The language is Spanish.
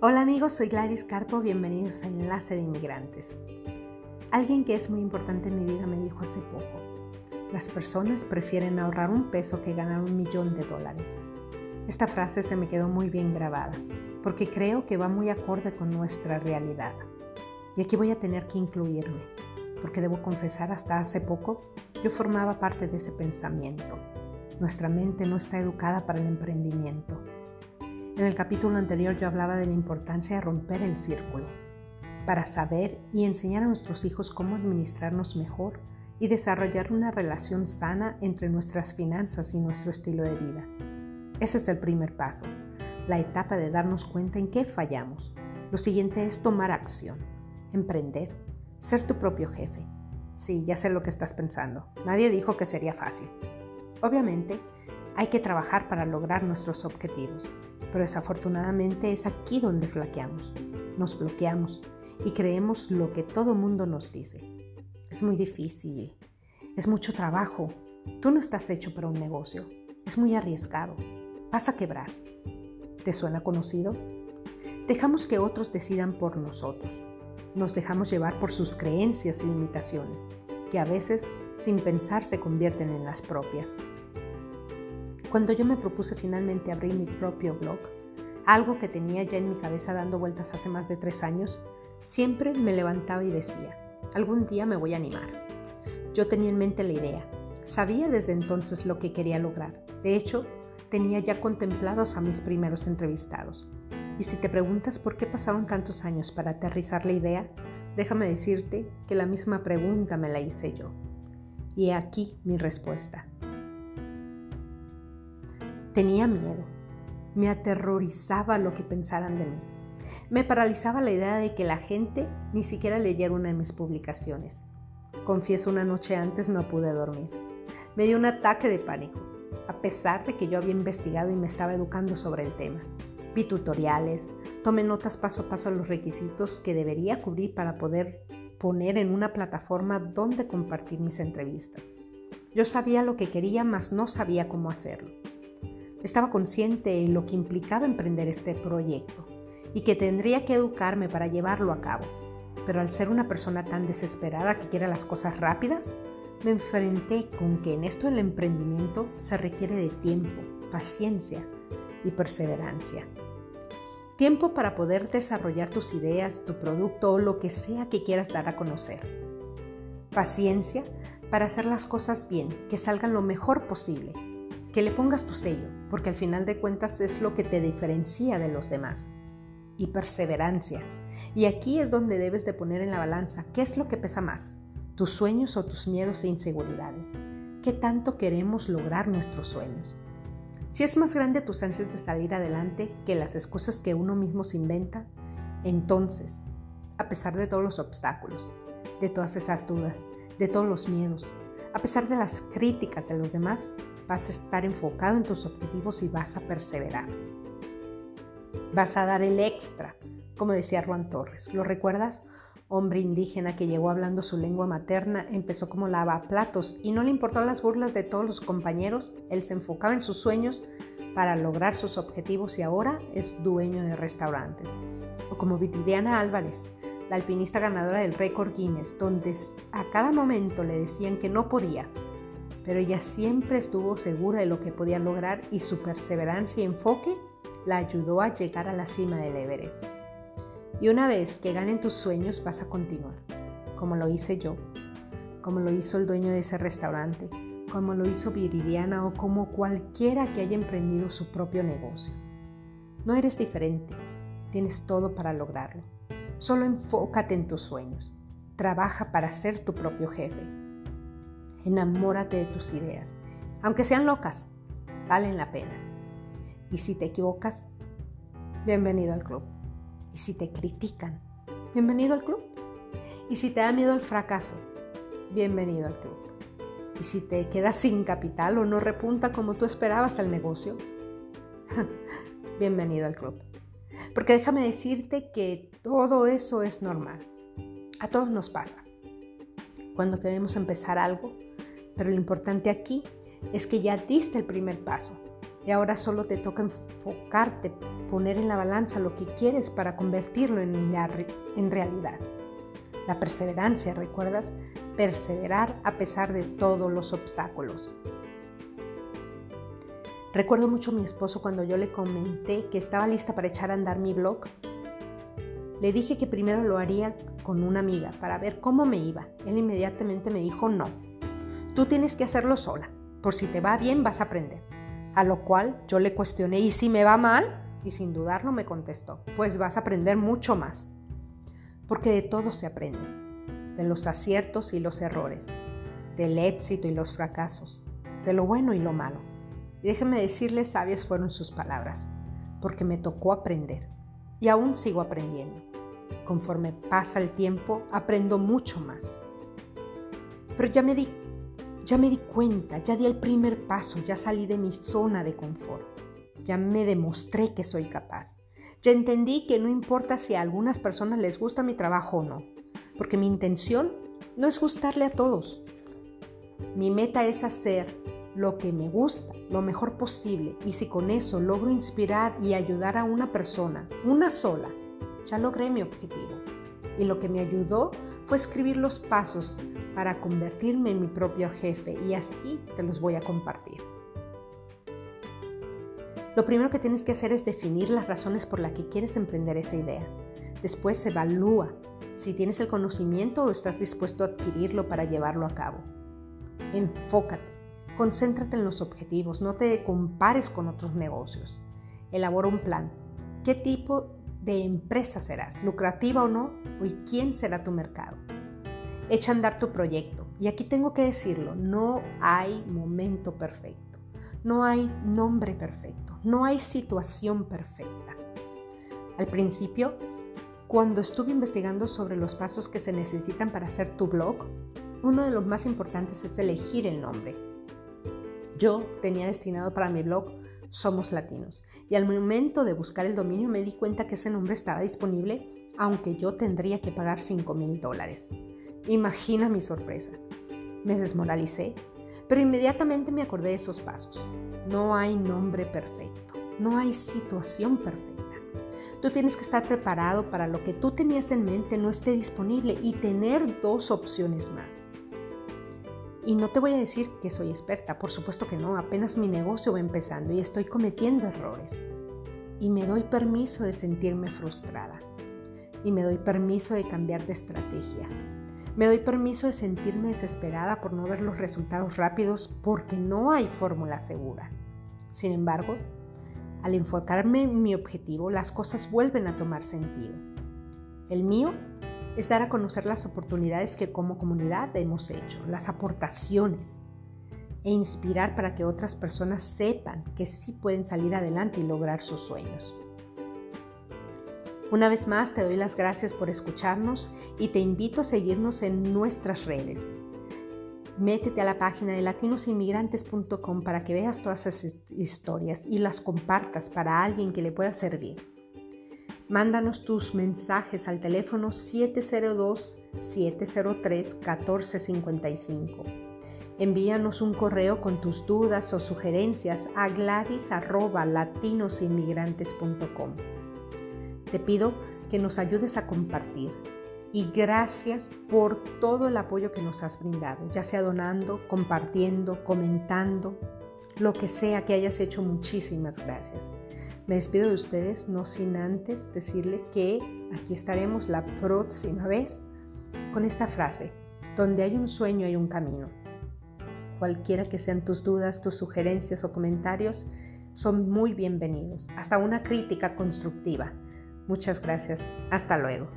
Hola amigos, soy Gladys Carpo, bienvenidos a Enlace de Inmigrantes. Alguien que es muy importante en mi vida me dijo hace poco, las personas prefieren ahorrar un peso que ganar un millón de dólares. Esta frase se me quedó muy bien grabada, porque creo que va muy acorde con nuestra realidad. Y aquí voy a tener que incluirme, porque debo confesar, hasta hace poco yo formaba parte de ese pensamiento. Nuestra mente no está educada para el emprendimiento en el capítulo anterior yo hablaba de la importancia de romper el círculo para saber y enseñar a nuestros hijos cómo administrarnos mejor y desarrollar una relación sana entre nuestras finanzas y nuestro estilo de vida. Ese es el primer paso, la etapa de darnos cuenta en qué fallamos. Lo siguiente es tomar acción, emprender, ser tu propio jefe. Sí, ya sé lo que estás pensando. Nadie dijo que sería fácil. Obviamente, hay que trabajar para lograr nuestros objetivos, pero desafortunadamente es aquí donde flaqueamos, nos bloqueamos y creemos lo que todo mundo nos dice. Es muy difícil, es mucho trabajo, tú no estás hecho para un negocio, es muy arriesgado, vas a quebrar. ¿Te suena conocido? Dejamos que otros decidan por nosotros. Nos dejamos llevar por sus creencias y limitaciones, que a veces sin pensar se convierten en las propias. Cuando yo me propuse finalmente abrir mi propio blog, algo que tenía ya en mi cabeza dando vueltas hace más de tres años, siempre me levantaba y decía, algún día me voy a animar. Yo tenía en mente la idea, sabía desde entonces lo que quería lograr. De hecho, tenía ya contemplados a mis primeros entrevistados. Y si te preguntas por qué pasaron tantos años para aterrizar la idea, déjame decirte que la misma pregunta me la hice yo. Y aquí mi respuesta. Tenía miedo. Me aterrorizaba lo que pensaran de mí. Me paralizaba la idea de que la gente ni siquiera leyera una de mis publicaciones. Confieso, una noche antes no pude dormir. Me dio un ataque de pánico, a pesar de que yo había investigado y me estaba educando sobre el tema. Vi tutoriales, tomé notas paso a paso a los requisitos que debería cubrir para poder poner en una plataforma donde compartir mis entrevistas. Yo sabía lo que quería, mas no sabía cómo hacerlo. Estaba consciente de lo que implicaba emprender este proyecto y que tendría que educarme para llevarlo a cabo. Pero al ser una persona tan desesperada que quiere las cosas rápidas, me enfrenté con que en esto del emprendimiento se requiere de tiempo, paciencia y perseverancia. Tiempo para poder desarrollar tus ideas, tu producto o lo que sea que quieras dar a conocer. Paciencia para hacer las cosas bien, que salgan lo mejor posible que le pongas tu sello, porque al final de cuentas es lo que te diferencia de los demás. Y perseverancia. Y aquí es donde debes de poner en la balanza qué es lo que pesa más, tus sueños o tus miedos e inseguridades. ¿Qué tanto queremos lograr nuestros sueños? Si es más grande tus ansias de salir adelante que las excusas que uno mismo se inventa, entonces, a pesar de todos los obstáculos, de todas esas dudas, de todos los miedos, a pesar de las críticas de los demás, vas a estar enfocado en tus objetivos y vas a perseverar. Vas a dar el extra, como decía Juan Torres. ¿Lo recuerdas? Hombre indígena que llegó hablando su lengua materna, empezó como lavaplatos y no le importó las burlas de todos los compañeros, él se enfocaba en sus sueños para lograr sus objetivos y ahora es dueño de restaurantes. O como Viridiana Álvarez, la alpinista ganadora del récord Guinness, donde a cada momento le decían que no podía, pero ella siempre estuvo segura de lo que podía lograr y su perseverancia y enfoque la ayudó a llegar a la cima del Everest. Y una vez que ganen tus sueños vas a continuar, como lo hice yo, como lo hizo el dueño de ese restaurante, como lo hizo Viridiana o como cualquiera que haya emprendido su propio negocio. No eres diferente, tienes todo para lograrlo. Solo enfócate en tus sueños. Trabaja para ser tu propio jefe Enamórate de tus ideas. Aunque sean locas, valen la pena. Y si te equivocas, bienvenido al club. Y si te critican, bienvenido al club. Y si te da miedo el fracaso, bienvenido al club. Y si te quedas sin capital o no repunta como tú esperabas al negocio, bienvenido al club. Porque déjame decirte que todo eso es normal. A todos nos pasa. Cuando queremos empezar algo, pero lo importante aquí es que ya diste el primer paso. Y ahora solo te toca enfocarte, poner en la balanza lo que quieres para convertirlo en, realidad. La perseverancia, ¿recuerdas? Perseverar a pesar de todos los obstáculos. Recuerdo mucho a mi esposo cuando yo le comenté que estaba lista para echar a andar mi blog. Le dije que primero lo haría con una amiga para ver cómo me iba. Él inmediatamente me dijo no. Tú tienes que hacerlo sola. Por si te va bien vas a aprender. A lo cual yo le cuestioné, ¿y si me va mal? Y sin dudarlo me contestó, pues vas a aprender mucho más. Porque de todo se aprende, de los aciertos y los errores, del éxito y los fracasos, de lo bueno y lo malo. Y déjenme decirles, sabias fueron sus palabras, porque me tocó aprender y aún sigo aprendiendo. Conforme pasa el tiempo, aprendo mucho más. Pero ya me di ya me di cuenta, ya di el primer paso, ya salí de mi zona de confort. Ya me demostré que soy capaz. Ya entendí que no importa si a algunas personas les gusta mi trabajo o no, porque mi intención no es gustarle a todos. Mi meta es hacer lo que me gusta, lo mejor posible, y si con eso logro inspirar y ayudar a una persona, una sola, ya logré mi objetivo. Y lo que me ayudó fue escribir los pasos para convertirme en mi propio jefe y así te los voy a compartir. Lo primero que tienes que hacer es definir las razones por las que quieres emprender esa idea. Después evalúa si tienes el conocimiento o estás dispuesto a adquirirlo para llevarlo a cabo. Enfócate, concéntrate en los objetivos, no te compares con otros negocios. Elabora un plan. ¿Qué tipo de empresa serás? ¿Lucrativa o no? ¿Y quién será tu mercado? echa a andar tu proyecto. Y aquí tengo que decirlo, no hay momento perfecto, no hay nombre perfecto, no hay situación perfecta. Al principio, cuando estuve investigando sobre los pasos que se necesitan para hacer tu blog, uno de los más importantes es elegir el nombre. Yo tenía destinado para mi blog Somos Latinos y al momento de buscar el dominio me di cuenta que ese nombre estaba disponible aunque yo tendría que pagar 5 mil dólares. Imagina mi sorpresa. Me desmoralicé, pero inmediatamente me acordé de esos pasos. No hay nombre perfecto, no hay situación perfecta. Tú tienes que estar preparado para lo que tú tenías en mente no esté disponible y tener dos opciones más. Y no te voy a decir que soy experta, por supuesto que no, apenas mi negocio va empezando y estoy cometiendo errores. Y me doy permiso de sentirme frustrada. Y me doy permiso de cambiar de estrategia. Me doy permiso de sentirme desesperada por no ver los resultados rápidos porque no hay fórmula segura. Sin embargo, al enfocarme en mi objetivo, las cosas vuelven a tomar sentido. El mío es dar a conocer las oportunidades que como comunidad hemos hecho, las aportaciones, e inspirar para que otras personas sepan que sí pueden salir adelante y lograr sus sueños. Una vez más te doy las gracias por escucharnos y te invito a seguirnos en nuestras redes. Métete a la página de latinosinmigrantes.com para que veas todas esas historias y las compartas para alguien que le pueda servir. Mándanos tus mensajes al teléfono 702-703-1455. Envíanos un correo con tus dudas o sugerencias a gladys.latinosinmigrantes.com. Te pido que nos ayudes a compartir y gracias por todo el apoyo que nos has brindado, ya sea donando, compartiendo, comentando, lo que sea que hayas hecho, muchísimas gracias. Me despido de ustedes, no sin antes decirle que aquí estaremos la próxima vez con esta frase, donde hay un sueño hay un camino. Cualquiera que sean tus dudas, tus sugerencias o comentarios, son muy bienvenidos. Hasta una crítica constructiva. Muchas gracias. Hasta luego.